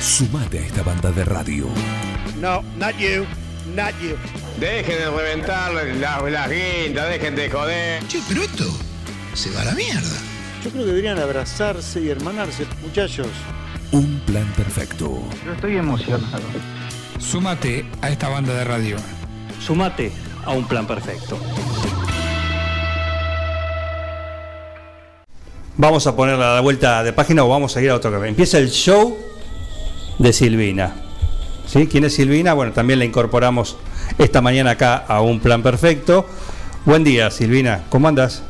Sumate a esta banda de radio. No, not you, not you. Dejen de reventar las, las guindas, dejen de joder. Che, pero esto se va a la mierda. Yo creo que deberían abrazarse y hermanarse, muchachos. Un plan perfecto. Yo estoy emocionado. Súmate a esta banda de radio. Sumate a un plan perfecto. Vamos a poner la vuelta de página o vamos a ir a otro que empieza el show de Silvina. ¿Sí? ¿Quién es Silvina? Bueno, también la incorporamos esta mañana acá a un plan perfecto. Buen día, Silvina. ¿Cómo andas?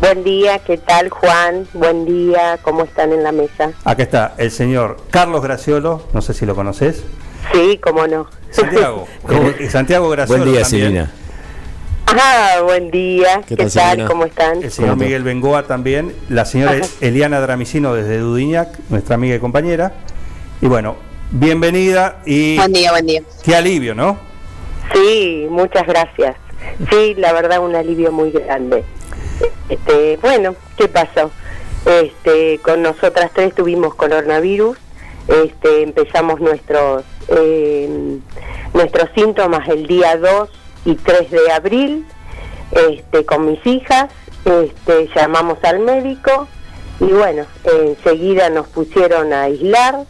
Buen día, ¿qué tal Juan? Buen día, ¿cómo están en la mesa? Acá está el señor Carlos Graciolo, no sé si lo conoces. Sí, cómo no. Santiago, Santiago Graciolo. Buen día, también. Silvina. Ah, buen día, ¿qué, ¿Qué tal? ¿Cómo están? El señor ¿Cómo te- Miguel Bengoa también, la señora Ajá. Eliana Dramicino desde Dudiñac, nuestra amiga y compañera. Y bueno, bienvenida y Buen día, buen día. qué alivio, ¿no? Sí, muchas gracias. Sí, la verdad un alivio muy grande. Este, bueno, ¿qué pasó? Este, con nosotras tres tuvimos coronavirus. Este, empezamos nuestros eh, nuestros síntomas el día 2 y 3 de abril. Este, con mis hijas, este, llamamos al médico y bueno, enseguida nos pusieron a aislar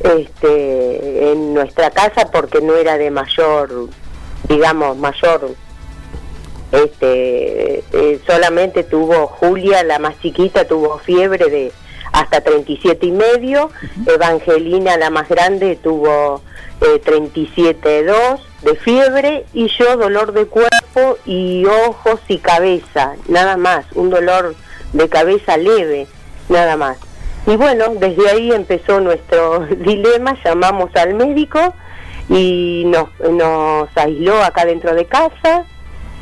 este, en nuestra casa porque no era de mayor, digamos, mayor, este, eh, solamente tuvo Julia, la más chiquita, tuvo fiebre de hasta 37 y medio, Evangelina, la más grande, tuvo eh, 37,2 de fiebre y yo dolor de cuerpo y ojos y cabeza, nada más, un dolor de cabeza leve, nada más. Y bueno, desde ahí empezó nuestro dilema, llamamos al médico y nos, nos aisló acá dentro de casa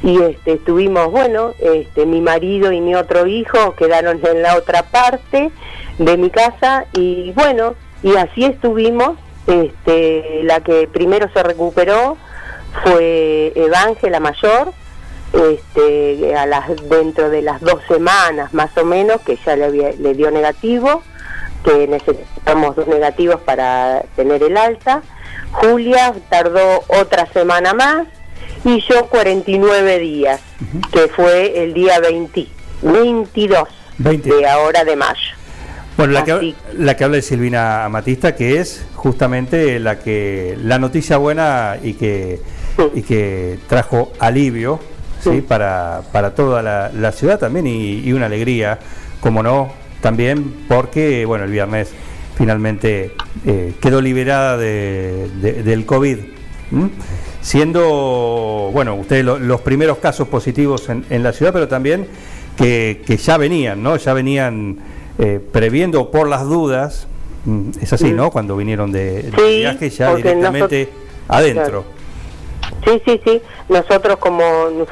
y este, estuvimos, bueno, este, mi marido y mi otro hijo quedaron en la otra parte de mi casa y bueno, y así estuvimos, este, la que primero se recuperó fue Evangela Mayor, este, a las, dentro de las dos semanas más o menos, que ya le, había- le dio negativo, que necesitamos dos negativos para tener el alta. Julia tardó otra semana más y yo 49 días, que fue el día 20, 22 20. de ahora de mayo. Bueno, la que, la que habla de Silvina Amatista, que es justamente la que la noticia buena y que, Sí. y que trajo alivio ¿sí? Sí. para, para toda la, la ciudad también y, y una alegría, como no, también porque, bueno, el viernes finalmente eh, quedó liberada de- de- del COVID. Siendo, bueno, ustedes lo- los primeros casos positivos en, en la ciudad, pero también que, que ya venían, ¿no? Ya venían eh, previendo por las dudas, mm, es así, ¿no? Cuando vinieron de, de Sí, viaje ya directamente adentro. Sí, sí, sí. Nosotros como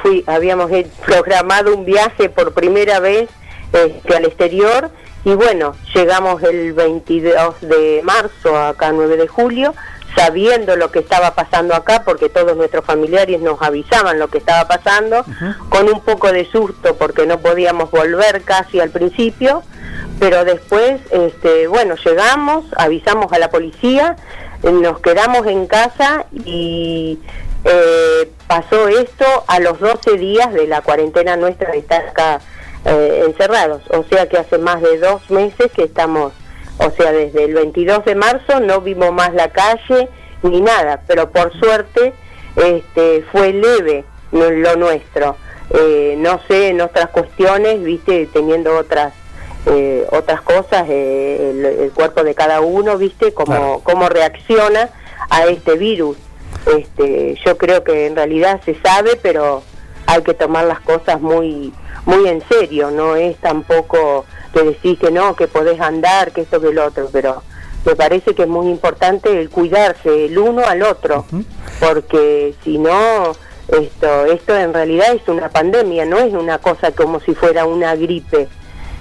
fui, habíamos programado un viaje por primera vez este, al exterior y bueno, llegamos el 22 de marzo acá 9 de julio, sabiendo lo que estaba pasando acá, porque todos nuestros familiares nos avisaban lo que estaba pasando, con un poco de susto porque no podíamos volver casi al principio, pero después, este, bueno, llegamos, avisamos a la policía, nos quedamos en casa y eh, pasó esto a los 12 días de la cuarentena nuestra de estar acá eh, encerrados. O sea que hace más de dos meses que estamos, o sea, desde el 22 de marzo no vimos más la calle ni nada, pero por suerte este, fue leve no- lo nuestro. Eh, no sé, en otras cuestiones, viste, teniendo otras eh, otras cosas, eh, el, el cuerpo de cada uno, viste, cómo, Claro. cómo reacciona a este virus. Este, yo creo que en realidad se sabe, pero hay que tomar las cosas muy muy en serio, no es tampoco que decís que no, que podés andar, que esto que el otro, pero me parece que es muy importante el cuidarse el uno al otro, porque si no, esto, esto en realidad es una pandemia, no es una cosa como si fuera una gripe.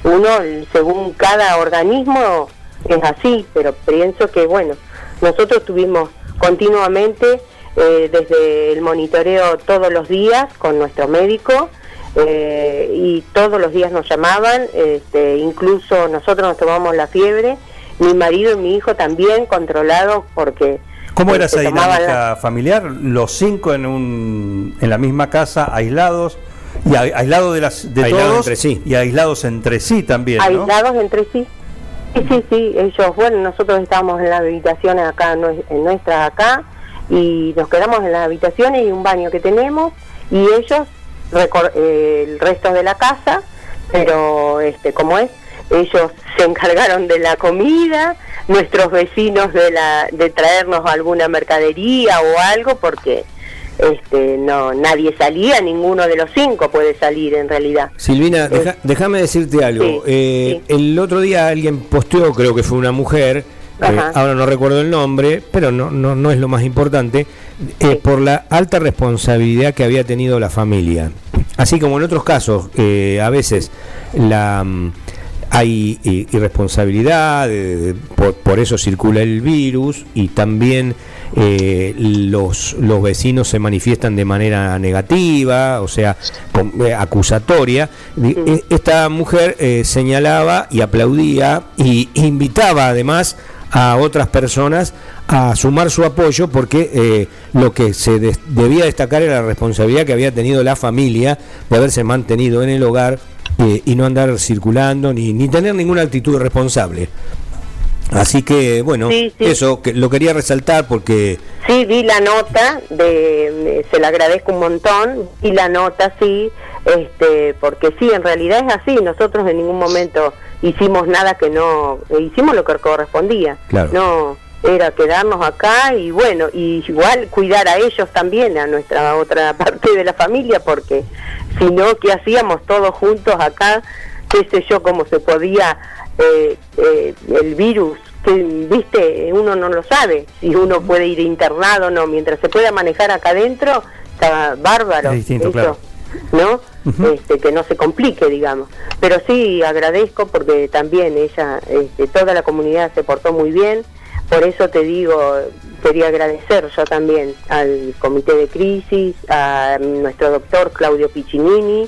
Uno, según cada organismo, es así, pero pienso que, bueno, nosotros tuvimos continuamente eh, desde el monitoreo todos los días con nuestro médico eh, y todos los días nos llamaban, este, incluso nosotros nos tomamos la fiebre mi marido y mi hijo también controlados porque... ¿Cómo era esa este, tomaban dinámica la- familiar? Los cinco en, un, en la misma casa, aislados, y a- aislados de, las, de Aislados todos, entre sí. y aislados entre sí también, ¿no? aislados entre sí. Sí, sí, sí, ellos, bueno, nosotros estábamos en las habitaciones acá, en nuestra acá, y nos quedamos en las habitaciones y un baño que tenemos, y ellos, eh, el resto de la casa, pero, este, como es, ellos se encargaron de la comida, nuestros vecinos de, la, de traernos alguna mercadería o algo, porque este, no nadie salía, ninguno de los cinco puede salir en realidad. Silvina, deja- déjame decirte algo. Sí, Eh, El otro día alguien posteó, creo que fue una mujer, eh, ahora no recuerdo el nombre, pero no, no, no es lo más importante, eh, por la alta responsabilidad que había tenido la familia. Así como en otros casos, eh, a veces la mm, hay eh, irresponsabilidad, eh, por, por eso circula el virus y también eh, los, los vecinos se manifiestan de manera negativa, o sea, con- eh, acusatoria. Esta mujer eh, señalaba y aplaudía y invitaba además a otras personas a sumar su apoyo porque eh, lo que se des- debía destacar era la responsabilidad que había tenido la familia de haberse mantenido en el hogar eh, y no andar circulando ni, ni tener ninguna actitud responsable. Así que, bueno, Sí, sí. eso que lo quería resaltar porque Sí, vi la nota, de, se la agradezco un montón, y la nota sí, este, porque sí, en realidad es así, nosotros en ningún momento hicimos nada que no, hicimos lo que correspondía, Claro. no, era quedarnos acá y bueno, y igual cuidar a ellos también, a nuestra otra parte de la familia, porque si no, ¿qué hacíamos todos juntos acá? qué sé yo, cómo se podía eh, eh, el virus, que viste, uno no lo sabe, si uno puede ir internado o no, mientras se pueda manejar acá adentro, está bárbaro. Es distinto, eso, claro. ¿No? Este, que no se complique, digamos. Pero sí agradezco porque también ella, este, toda la comunidad se portó muy bien, por eso te digo, quería agradecer yo también al comité de crisis, a nuestro doctor Claudio Piccinini,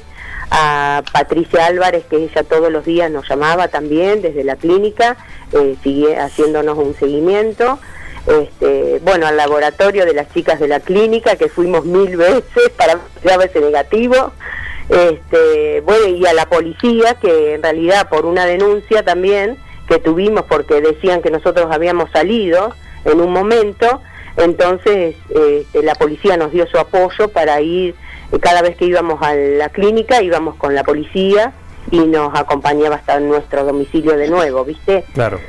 a Patricia Álvarez, que ella todos los días nos llamaba también desde la clínica, eh, sigue haciéndonos un seguimiento. Este, bueno, al laboratorio de las chicas de la clínica, que fuimos mil veces para ver ese negativo. Este, bueno, y a la policía, que en realidad por una denuncia también que tuvimos porque decían que nosotros habíamos salido en un momento, entonces este, la policía nos dio su apoyo para ir, eh, cada vez que íbamos a la clínica íbamos con la policía y nos acompañaba hasta nuestro domicilio de nuevo, ¿viste? Claro.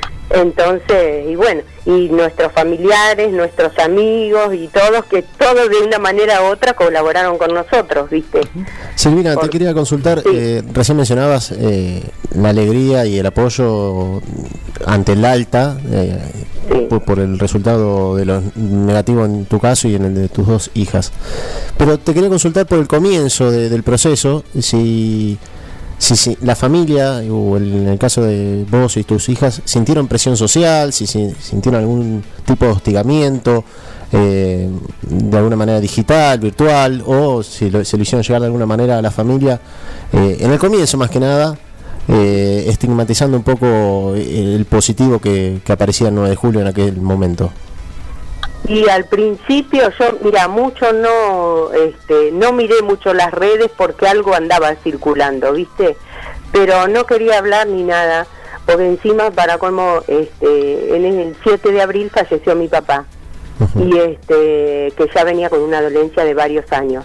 Entonces, y bueno, y nuestros familiares, nuestros amigos y todos, que todos de una manera u otra colaboraron con nosotros, ¿viste? Silvina, Por- te quería consultar, Sí. eh, recién mencionabas eh, la alegría y el apoyo ante el alta eh, Sí. por, por el resultado de lo negativo en tu caso y en el de tus dos hijas. Pero te quería consultar por el comienzo de- del proceso, si, si, si la familia, o en el caso de vos y tus hijas, sintieron presión social, si, si sintieron algún tipo de hostigamiento. eh, de alguna manera digital, virtual, o si lo- se lo hicieron llegar de alguna manera a la familia, eh, en el comienzo más que nada, eh, estigmatizando un poco el, el positivo que, que aparecía el 9 de julio en aquel momento. Y al principio yo, mira, mucho no, este, no miré mucho las redes porque algo andaba circulando, ¿viste? Pero no quería hablar ni nada, porque encima para como, este, en el 7 de abril falleció mi papá y este, que ya venía con una dolencia de varios años.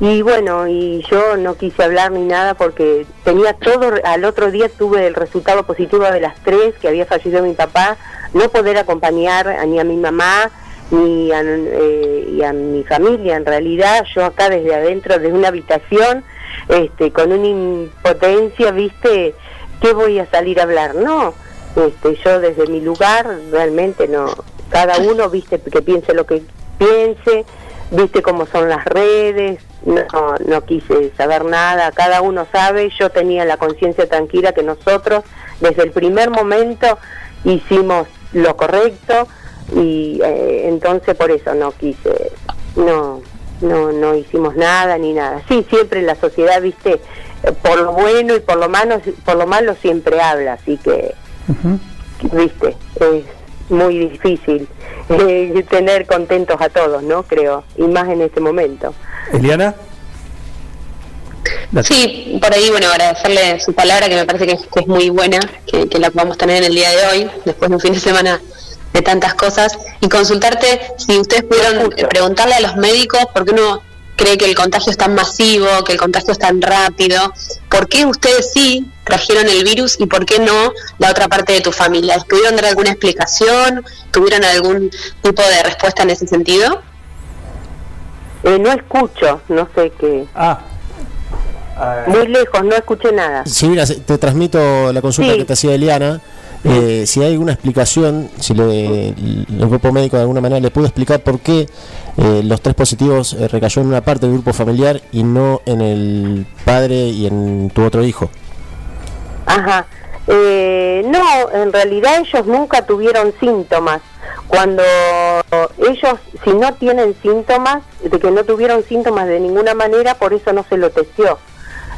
Y bueno, y yo no quise hablar ni nada porque tenía todo, al otro día tuve el resultado positivo de las tres, que había fallecido mi papá, no poder acompañar a- ni a mi mamá ni a, eh, y a mi familia. En realidad, yo acá desde adentro de una habitación, este, con una impotencia, viste, ¿qué voy a salir a hablar? No, este, yo desde mi lugar realmente no, cada uno, viste, que piense lo que piense, viste cómo son las redes, no, no quise saber nada, cada uno sabe, yo tenía la conciencia tranquila que nosotros desde el primer momento hicimos lo correcto y eh, entonces por eso no quise, no, no, no hicimos nada ni nada. Sí, siempre la sociedad, viste, eh, por lo bueno y por lo malo, por lo malo siempre habla, así que viste, es muy difícil eh, tener contentos a todos, ¿no? Creo, y más en este momento. Eliana. Sí, por ahí, bueno, agradecerle su palabra, que me parece que es, que es muy buena, que, que la podamos tener en el día de hoy, después de un fin de semana de tantas cosas, y consultarte si ustedes pudieron eh, preguntarle a los médicos por qué uno cree que el contagio es tan masivo, que el contagio es tan rápido, ¿por qué ustedes sí trajeron el virus y por qué no la otra parte de tu familia? ¿Les pudieron dar alguna explicación? ¿Tuvieron algún tipo de respuesta en ese sentido? Eh, no escucho, no sé qué. Ah. Muy lejos, no escuché nada. Sí, mira, se- te transmito la consulta Sí. que te hacía Eliana. Eh, si hay alguna explicación, si le- el grupo médico de alguna manera le pudo explicar por qué eh, los tres positivos eh, recayó en una parte del grupo familiar y no en el padre y en tu otro hijo. Ajá. Eh, no, en realidad ellos nunca tuvieron síntomas. Cuando ellos, si no tienen síntomas, de que no tuvieron síntomas de ninguna manera, por eso no se lo testeó.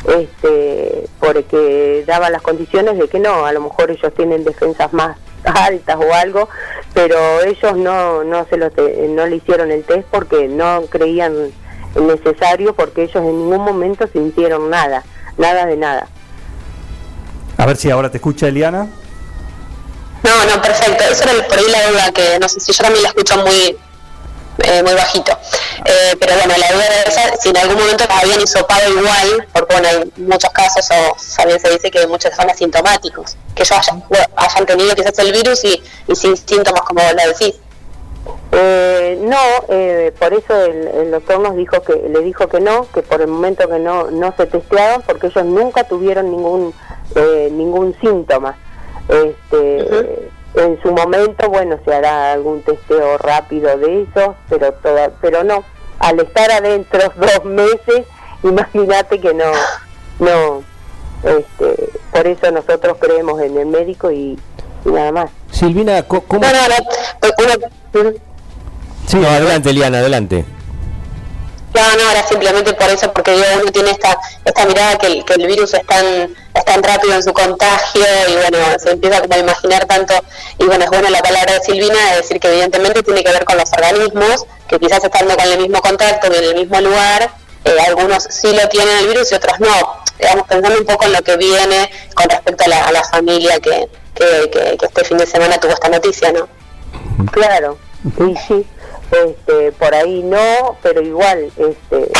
Este, porque daba las condiciones de que no, a lo mejor ellos tienen defensas más altas o algo, pero ellos no no se lo te- no le hicieron el test porque no creían necesario porque ellos en ningún momento sintieron nada, nada de nada. A ver si ahora te escucha Eliana. No, no, perfecto. Esa era por ahí la duda que no sé si yo también la escucho muy eh, muy bajito. Eh, pero bueno, la duda era esa, si en algún momento las habían hisopado igual, porque bueno, hay muchos casos, o también se dice que muchos son asintomáticos, que ellos hayan, bueno, hayan tenido quizás el virus y, y sin síntomas, como lo decís. Eh, no, eh, por eso el, el doctor nos dijo que le dijo que no, que por el momento que no no se testeaban porque ellos nunca tuvieron ningún eh, ningún síntoma. Este, en su momento, bueno, se hará algún testeo rápido de eso, pero toda, pero no. Al estar adentro dos meses, imagínate que no no este, por eso nosotros creemos en el médico y, y nada más. Silvina, ¿cómo? No, no, no. uno- Sí, no, adelante, Eliana, adelante. No, no, era simplemente por eso, porque digo, uno tiene esta esta mirada que el, que el virus es tan, es tan rápido en su contagio y bueno, se empieza como a imaginar tanto. Y bueno, es buena la palabra de Silvina de decir que evidentemente tiene que ver con los organismos, que quizás estando con el mismo contacto, en el mismo lugar, eh, algunos sí lo tienen el virus y otros no. Digamos, pensando un poco en lo que viene con respecto a la, a la familia que, que, que, que este fin de semana tuvo esta noticia, ¿no? Claro, sí, sí. Este, por ahí no, pero igual, este,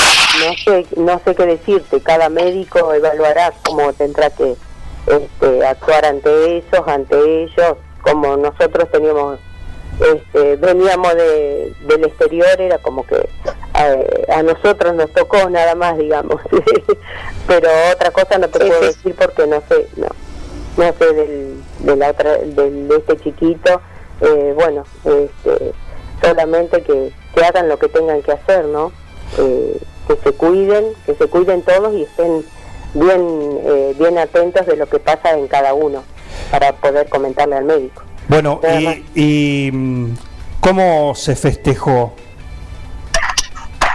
no sé, no sé qué decirte. Cada médico evaluará cómo tendrá que este, actuar ante esos, ante ellos. Como nosotros teníamos, este, veníamos de, del exterior, era como que eh, a nosotros nos tocó nada más, digamos. pero otra cosa no te puedo decir porque no sé, no, no sé del, de la otra, del, de este chiquito. Eh, bueno, este, solamente que, que hagan lo que tengan que hacer, ¿no? Eh, que se cuiden, que se cuiden todos y estén bien, eh, bien atentos de lo que pasa en cada uno para poder comentarle al médico. Bueno, y, y, ¿cómo se festejó?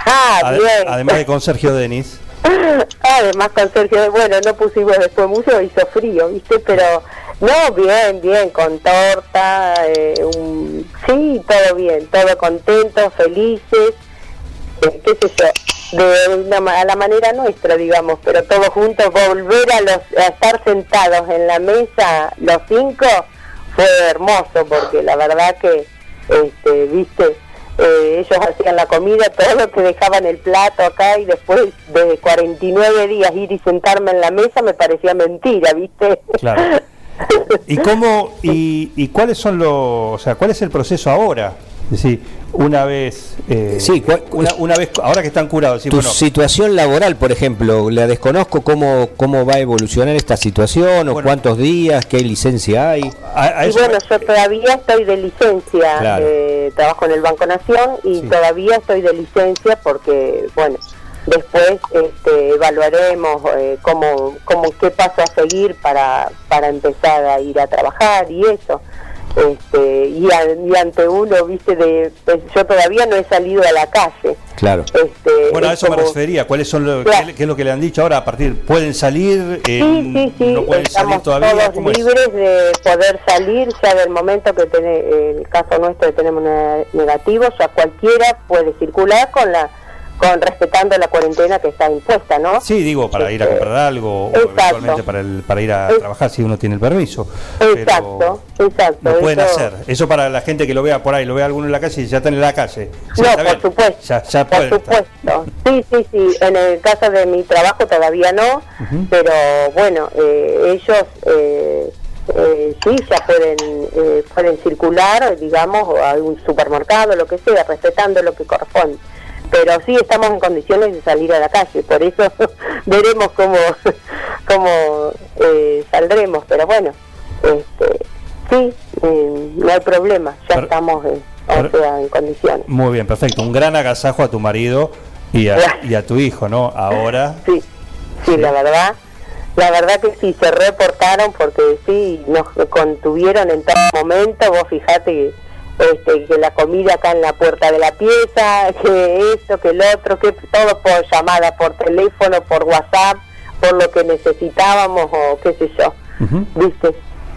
Ah, bien. además de con Sergio Denis. Además con Sergio, bueno, no pusimos después mucho, hizo frío, ¿viste? Pero no, bien, bien, con torta, eh, sí, todo bien, todo contentos, felices, eh, qué sé yo, de una, a la manera nuestra, digamos, pero todos juntos, volver a, los, a estar sentados en la mesa, los cinco, fue hermoso, porque la verdad que, este, viste, eh, ellos hacían la comida, todo te dejaban el plato acá y después de 49 días ir y sentarme en la mesa me parecía mentira, ¿viste? Claro. ¿Y cómo y, y cuáles son los, o sea, cuál es el proceso ahora? Es decir, una vez, eh, Sí, ¿cuál- una, una vez, ahora que están curados, sí, tu bueno, situación laboral, por ejemplo, la desconozco cómo, cómo va a evolucionar esta situación o Bueno. cuántos días, qué licencia hay. a, a Y bueno, yo todavía estoy de licencia, Claro. eh, trabajo en el Banco Nación y Sí. todavía estoy de licencia porque, bueno, después este, evaluaremos eh, cómo, cómo, qué paso a seguir para, para empezar a ir a trabajar y eso. este, y, a- y ante uno, viste, de, pues, yo todavía no he salido a la calle. Claro. Este, Bueno, a es eso me como- refería. ¿Cuáles son lo, Claro. qué, qué es lo que le han dicho ahora? A partir, ¿pueden salir? Eh, Sí, sí, sí, ¿No pueden salir estamos todavía? todos ¿Cómo es? libres de poder salir ya del momento que tiene el caso nuestro que tenemos ne- negativo, ya cualquiera puede circular con la con respetando la cuarentena que está impuesta, ¿no? Sí, digo, para ir a comprar algo o Exacto. eventualmente para, el, para ir a Es- trabajar si uno tiene el permiso. Exacto, exacto. Lo pueden eso- hacer. Eso para la gente que lo vea por ahí, lo vea alguno en la calle y ya están en la calle. Sí, No, está por bien. supuesto. Ya, ya Por estar. supuesto. Sí, sí, sí. En el caso de mi trabajo todavía no, pero bueno, eh, ellos eh, eh, sí ya pueden eh, pueden circular, digamos, a un supermercado, lo que sea, respetando lo que corresponde. Pero sí estamos en condiciones de salir a la calle, por eso veremos cómo, cómo eh, saldremos. Pero bueno, este, sí, eh, no hay problema, ya Pero- estamos eh, o sea, en condiciones. Muy bien, perfecto. Un gran agasajo a tu marido y a, y a tu hijo, ¿no? Ahora. Sí, sí, la verdad, la verdad que sí, se reportaron porque sí, nos contuvieron en todo momento, vos fijate este, que la comida acá en la puerta de la pieza, que esto, que el otro, que todo por llamada, por teléfono, por WhatsApp, por lo que necesitábamos o qué sé yo, ¿viste?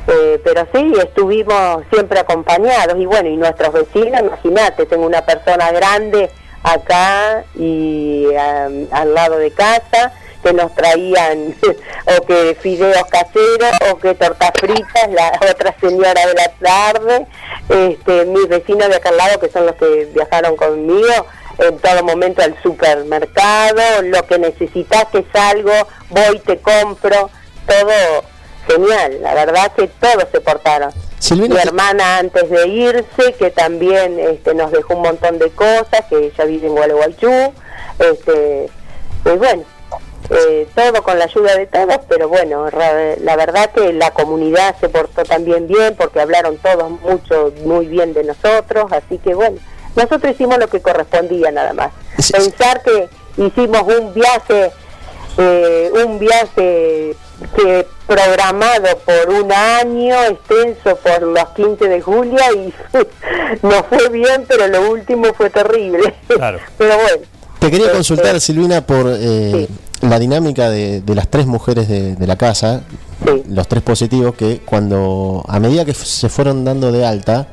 Eh, pero sí, estuvimos siempre acompañados y bueno, y nuestros vecinos, imagínate, tengo una persona grande acá y al lado de casa que nos traían o que fideos caseros o que tortas fritas, la otra señora de la tarde, este, mis vecinos de acá al lado que son los que viajaron conmigo, en todo momento al supermercado, lo que necesitas que salgo, voy, te compro, todo genial, la verdad que todos se portaron. Silvina, Mi hermana antes de irse, que también este, nos dejó un montón de cosas, que ella vive en Gualeguaychú, este, y bueno, eh, todo con la ayuda de todos, pero bueno, la verdad que la comunidad se portó también bien, porque hablaron todos mucho, muy bien de nosotros, así que bueno, nosotros hicimos lo que correspondía nada más. Pensar que hicimos un viaje, eh, un viaje que programado por un año, extenso por los 15 de julio y no fue bien, pero lo último fue terrible. Claro. pero bueno. Te quería Este, consultar, Silvina, por eh, la dinámica de, de las tres mujeres de, de la casa, los tres positivos, que cuando, a medida que se fueron dando de alta,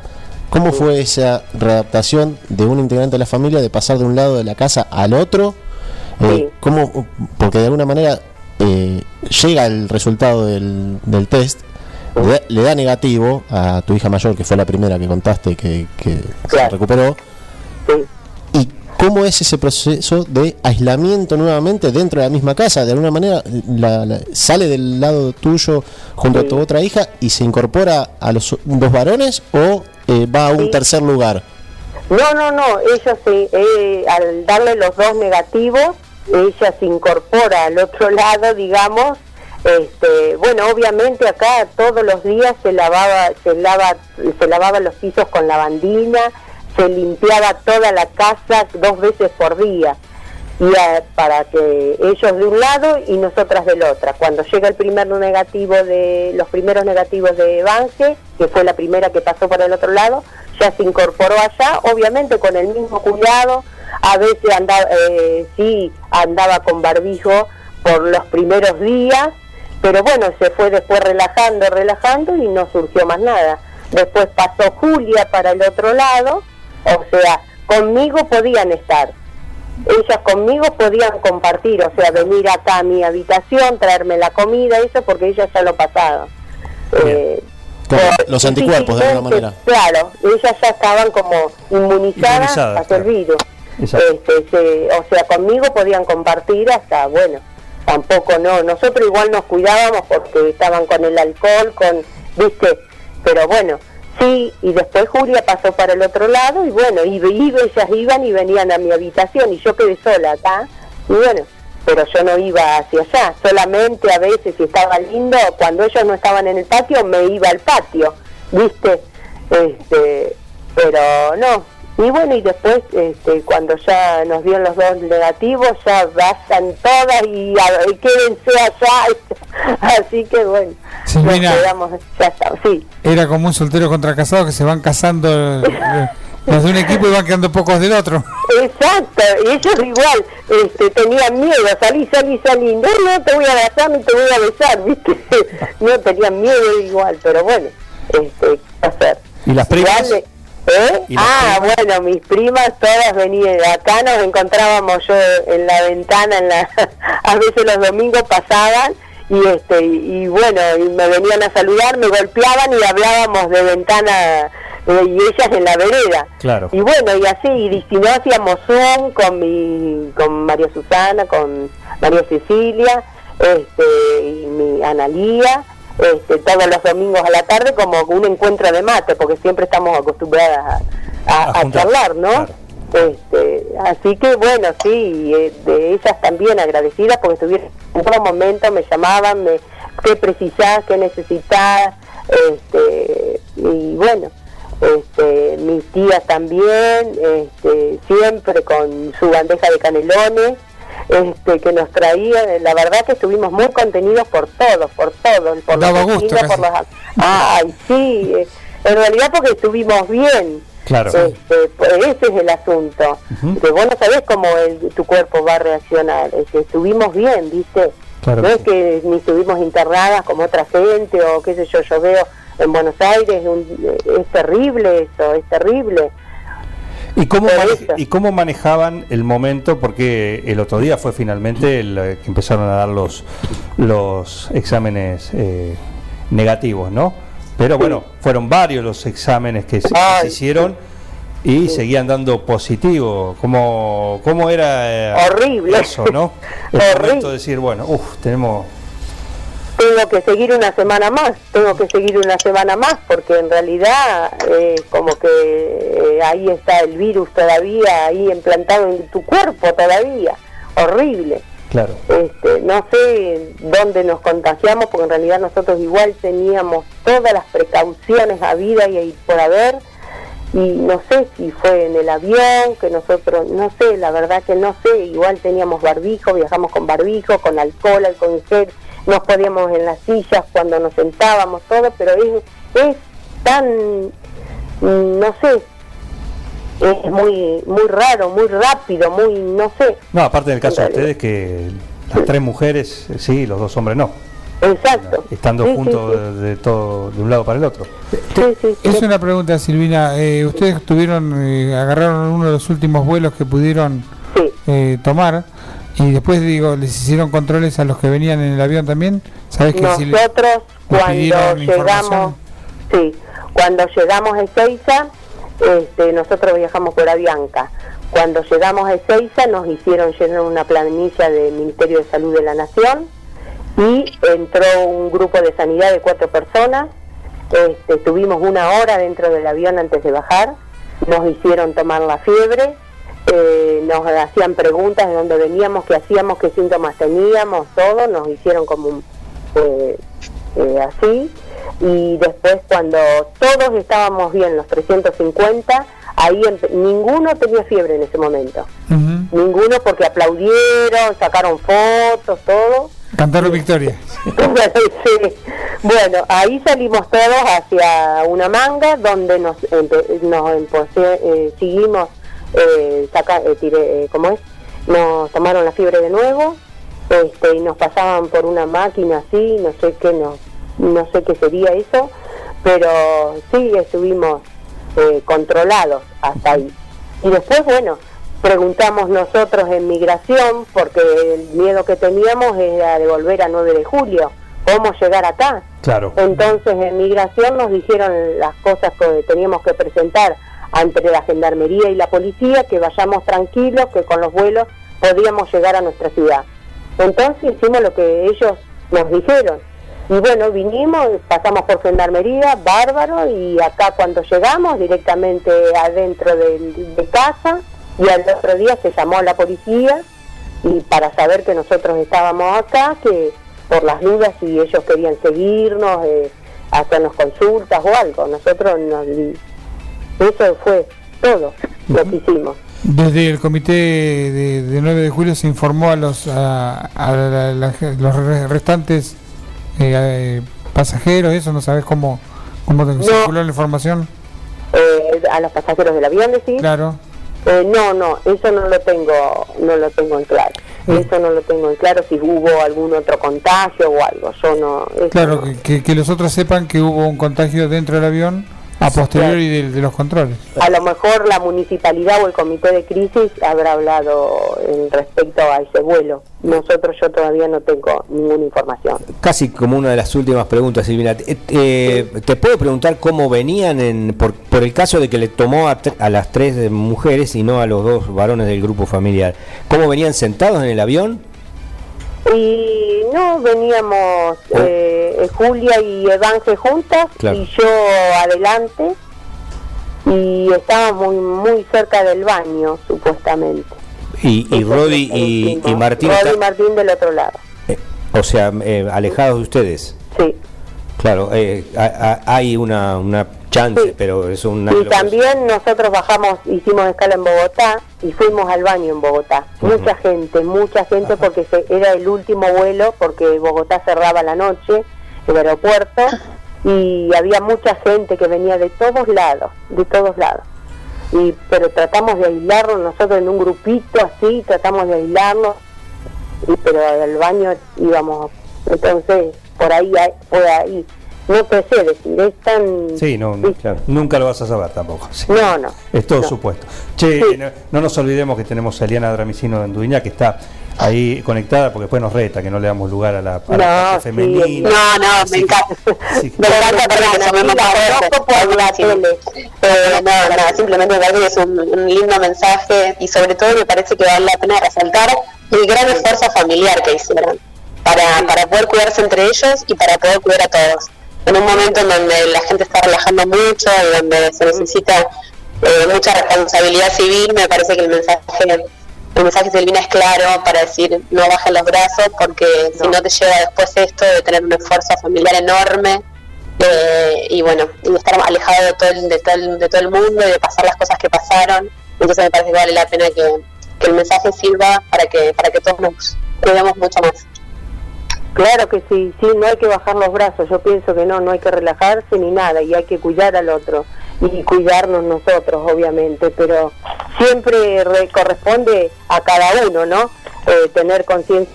¿cómo fue esa readaptación de un integrante de la familia de pasar de un lado de la casa al otro? Eh, ¿cómo, porque de alguna manera eh, llega el resultado del, del test, le da, le da negativo a tu hija mayor, que fue la primera que contaste que, que se recuperó. ¿Y cómo es ese proceso de aislamiento nuevamente dentro de la misma casa? De alguna manera la- la- sale del lado tuyo junto a tu otra hija y se incorpora a los dos varones o eh, va a un tercer lugar. No, no, no, ella se, eh, al darle los dos negativos, ella se incorpora al otro lado, digamos, este, bueno, obviamente acá todos los días se lavaba, se lava, se lavaba los pisos con lavandina, se limpiaba toda la casa dos veces por día y eh, para que ellos de un lado y nosotras del otro. Cuando llega el primer negativo de los primeros negativos de Bange, que fue la primera que pasó por el otro lado, ya se incorporó allá, obviamente con el mismo cuidado, a veces andaba, eh, sí andaba con barbijo por los primeros días, pero bueno, se fue después relajando, relajando y no surgió más nada. Después pasó Julia para el otro lado, o sea, conmigo podían estar, ellas conmigo podían compartir, o sea, venir acá a mi habitación, traerme la comida, eso porque ellas ya lo pasaron. Eh, Con los anticuerpos de alguna manera. Claro, ellas ya estaban como inmunizadas el claro. virus. Este, se- o sea, conmigo podían compartir hasta, bueno, tampoco no, nosotros igual nos cuidábamos porque estaban con el alcohol, con, viste, pero bueno, sí, y después Julia pasó para el otro lado y bueno, y, y ellas iban y venían a mi habitación y yo quedé sola acá, y bueno, pero yo no iba hacia allá, solamente a veces si estaba lindo, cuando ellos no estaban en el patio, me iba al patio, viste, este, pero no, Y bueno, y después, este, cuando ya nos dieron los dos negativos, ya vayan todas y, a- y quédense allá. Así que bueno, Silvina. nos quedamos, ya está, sí. Era como un soltero contra casado que se van casando eh, los de un equipo y van quedando pocos del otro. Exacto, y ellos igual este, tenían miedo, salí, salí, salí, no, no te voy a abrazar ni te voy a besar, ¿viste? No tenían miedo igual, pero bueno, este, ¿qué hacer? ¿Y las primas? Igual, ¿eh? ¿Y las Ah, bueno, mis primas todas venían, acá nos encontrábamos yo en la ventana, en la, a veces los domingos pasaban y este y bueno, y me venían a saludar, me golpeaban y hablábamos de ventana eh, y ellas en la vereda. Claro. Y bueno, y así, y si no hacíamos Zoom con mi, con María Susana, con María Cecilia, este, y mi Analía, este, todos los domingos a la tarde como un encuentro de mate, porque siempre estamos acostumbradas a, a- A a juntar, charlar, ¿no? Este, así que bueno, sí, eh, de ellas también agradecidas porque estuvieron en todo momento, me llamaban, me, qué precisás, qué necesitas, este, y bueno, este, mis tías también, este, siempre con su bandeja de canelones, este, que nos traía, la verdad que estuvimos muy contenidos por todos, por todos, por Daba los gusto por los... Ay, sí, eh, en realidad porque estuvimos bien. Claro. Este, pues ese es el asunto. Que vos no sabés cómo el- tu cuerpo va a reaccionar. Este, estuvimos bien, ¿viste? Claro no es que ni estuvimos internadas como otra gente o qué sé yo, yo veo en Buenos Aires, un- es terrible eso, es terrible. ¿Y cómo, maneja-. ¿Y cómo manejaban el momento? Porque el otro día fue finalmente el, eh, que empezaron a dar los, los exámenes eh, negativos, ¿no? Pero bueno, fueron varios los exámenes que se, que se Ay, hicieron y seguían dando positivo. ¿Cómo, cómo era eh, Horrible. eso, no? El Horrible. momento de decir, bueno, uff, tenemos... tengo que seguir una semana más, tengo que seguir una semana más, porque en realidad eh, como que eh, ahí está el virus todavía, ahí implantado en tu cuerpo todavía, horrible. Claro. Este, no sé dónde nos contagiamos, porque en realidad nosotros igual teníamos todas las precauciones habidas y, y por haber, y no sé si fue en el avión, que nosotros, no sé, la verdad que no sé, igual teníamos barbijo, viajamos con barbijo, con alcohol, gel, nos podíamos en las sillas cuando nos sentábamos, todo, pero es, es tan, mm, no sé, es muy muy raro, muy rápido, muy, no sé, No, aparte del caso de ustedes que las tres mujeres, sí, los dos hombres no, exacto. estando Sí, juntos sí. De, de todo de un lado para el otro. Sí, sí, sí. Es una pregunta, Silvina. eh, ¿Ustedes tuvieron, eh, agarraron uno de los últimos vuelos que pudieron Sí. eh, tomar y después, digo, les hicieron controles a los que venían en el avión también? ¿Sabes que si Nosotros les cuando llegamos, sí, cuando llegamos a Ezeiza, este, nosotros viajamos por Avianca. Cuando llegamos a Ezeiza nos hicieron llenar una planilla del Ministerio de Salud de la Nación y entró un grupo de sanidad de cuatro personas. Este, estuvimos una hora dentro del avión antes de bajar. Nos hicieron tomar la fiebre, eh, nos hacían preguntas de dónde veníamos, qué hacíamos, qué síntomas teníamos, todo. Nos hicieron como un, eh, eh, así. Y después cuando todos estábamos bien, los 350, ahí ninguno tenía fiebre en ese momento. Ninguno porque aplaudieron, sacaron fotos, todo. Cantaron victoria. Sí. Bueno, ahí salimos todos hacia una manga donde nos, nos empose- eh, seguimos, eh, saca, eh, tiré, eh, ¿cómo es? Nos tomaron la fiebre de nuevo este, y nos pasaban por una máquina así, no sé qué, no, no sé qué sería eso, pero sí estuvimos eh, controlados hasta ahí. Y después, bueno, preguntamos nosotros en migración, porque el miedo que teníamos era de volver a 9 de julio, cómo llegar acá. Claro. Entonces en migración nos dijeron las cosas que teníamos que presentar ante la gendarmería y la policía, que vayamos tranquilos, que con los vuelos podíamos llegar a nuestra ciudad. Entonces hicimos lo que ellos nos dijeron. Y bueno, vinimos, pasamos por gendarmería, bárbaro, y acá cuando llegamos directamente adentro de, de casa, y al otro día se llamó la policía y para saber que nosotros estábamos acá, que por las dudas si ellos querían seguirnos, eh, hacernos consultas o algo. Nosotros nos, eso fue todo. lo que hicimos. Desde el comité de, de 9 de julio se informó a los a, a la- la- los re- restantes eh, eh, pasajeros, eso no sabes cómo cómo te- circuló la información. Eh, a los pasajeros del avión, decís. Claro. Eh, no, no, eso no lo tengo, no lo tengo en claro. Eso no lo tengo en claro si hubo algún otro contagio o algo. Yo no. Claro, no. que, que los otros sepan que hubo un contagio dentro del avión a posteriori de, de los controles. A lo mejor la municipalidad o el comité de crisis habrá hablado en respecto a ese vuelo. Nosotros yo todavía no tengo ninguna información. Casi como una de las últimas preguntas, Silvina. Eh, eh, ¿Te puedo preguntar cómo venían en, por, por el caso de que le tomó a, a las tres mujeres y no a los dos varones del grupo familiar? ¿Cómo venían sentados en el avión? Y no, veníamos eh, Julia y Evanje juntas Claro. y yo adelante y estábamos muy, muy cerca del baño, supuestamente. Y, y Rodi y, y Martín, Rodi y Martín del otro lado. o sea, eh, alejados de ustedes. Sí. Claro, eh, ha- ha- hay una, una chance, pero es una... Y también nosotros bajamos, hicimos escala en Bogotá y fuimos al baño en Bogotá. Mucha gente, mucha gente porque se- era el último vuelo porque Bogotá cerraba la noche, el aeropuerto, y había mucha gente que venía de todos lados, de todos lados. Y, pero tratamos de aislarnos nosotros en un grupito así, tratamos de aislarnos, y, pero al baño íbamos, entonces por ahí, por ahí, no te sé decir, es tan... Sí, no, no, claro, nunca lo vas a saber tampoco. sí. No, no. Es todo No. supuesto. Che, no, no nos olvidemos que tenemos a Eliana Dramicino de Anduiñá, que está ahí conectada, porque después nos reta que no le damos lugar a la, a la No, parte sí, femenina. No, no, me encanta. Me encanta porque más fuerte. Eh, no, no, simplemente me parece que es un, un lindo mensaje y sobre todo me parece que vale la pena resaltar el gran esfuerzo familiar que hicieron para, para poder cuidarse entre ellos y para poder cuidar a todos. En un momento en donde la gente está relajando mucho y donde se necesita eh, mucha responsabilidad civil, me parece que el mensaje el mensaje de Silvina es claro para decir no bajen los brazos porque si no te lleva después esto de tener un esfuerzo familiar enorme eh, y bueno y estar alejado de todo, el, de, todo el, de todo el mundo y de pasar las cosas que pasaron. Entonces me parece que vale la pena que, que el mensaje sirva para que para que todos nos cuidemos mucho más Claro que sí, sí, no hay que bajar los brazos, yo pienso que no, no hay que relajarse ni nada y hay que cuidar al otro y cuidarnos nosotros, obviamente, pero siempre re- corresponde a cada uno, ¿no? Eh, tener conciencia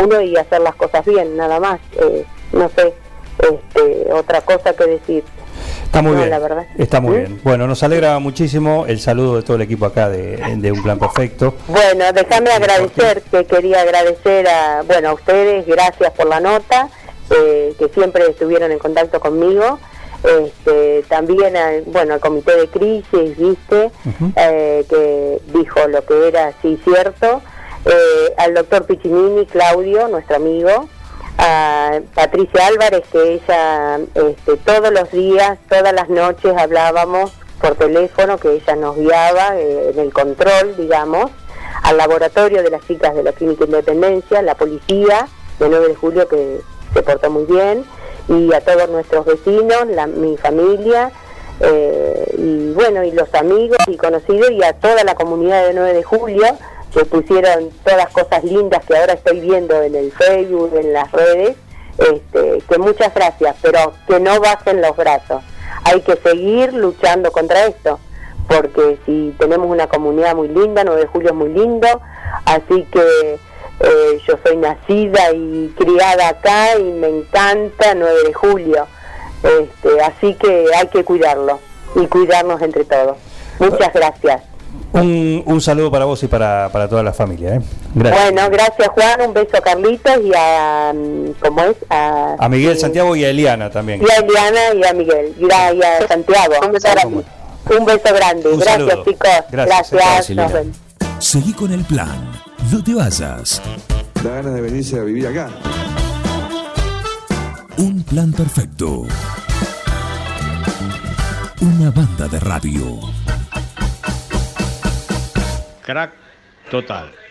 uno y hacer las cosas bien, nada más, eh, no sé, este, otra cosa que decir. Está muy No, bien. la verdad. Está muy bien. Bueno, nos alegra muchísimo el saludo de todo el equipo acá de, de Un Plan Perfecto. Bueno, déjame agradecer, que quería agradecer a, bueno, a ustedes, gracias por la nota, eh, que siempre estuvieron en contacto conmigo. Este, también, al, bueno, al comité de crisis, viste, Eh, que dijo lo que era, sí, cierto. Eh, al doctor Piccinini, Claudio, nuestro amigo. A Patricia Álvarez, que ella este, todos los días, todas las noches hablábamos por teléfono, que ella nos guiaba eh, en el control, digamos, al laboratorio de las chicas de la Clínica Independencia, la policía de 9 de julio que se portó muy bien, y a todos nuestros vecinos, la, mi familia, eh, y bueno, y los amigos y conocidos, y a toda la comunidad de 9 de julio, que pusieron todas las cosas lindas que ahora estoy viendo en el Facebook, en las redes, este, que muchas gracias, pero que no bajen los brazos. Hay que seguir luchando contra esto, porque si tenemos una comunidad muy linda, 9 de julio es muy lindo, así que eh, yo soy nacida y criada acá y me encanta 9 de julio, este, así que hay que cuidarlo y cuidarnos entre todos. Muchas gracias. Un, un saludo para vos y para, para toda la familia. ¿eh? Gracias. Bueno, gracias Juan, un beso a Carlitos y a, mm, ¿cómo es? A, A Miguel Santiago y a Eliana también. y a Eliana y a Miguel, y a, y a Santiago. Un beso grande. Un beso grande. Un gracias saludo. chicos. Gracias. Gracias. Vemos. Seguí con el plan. No te vayas. Da ganas de venirse a vivir acá. Un plan perfecto. Una banda de radio. Crack total.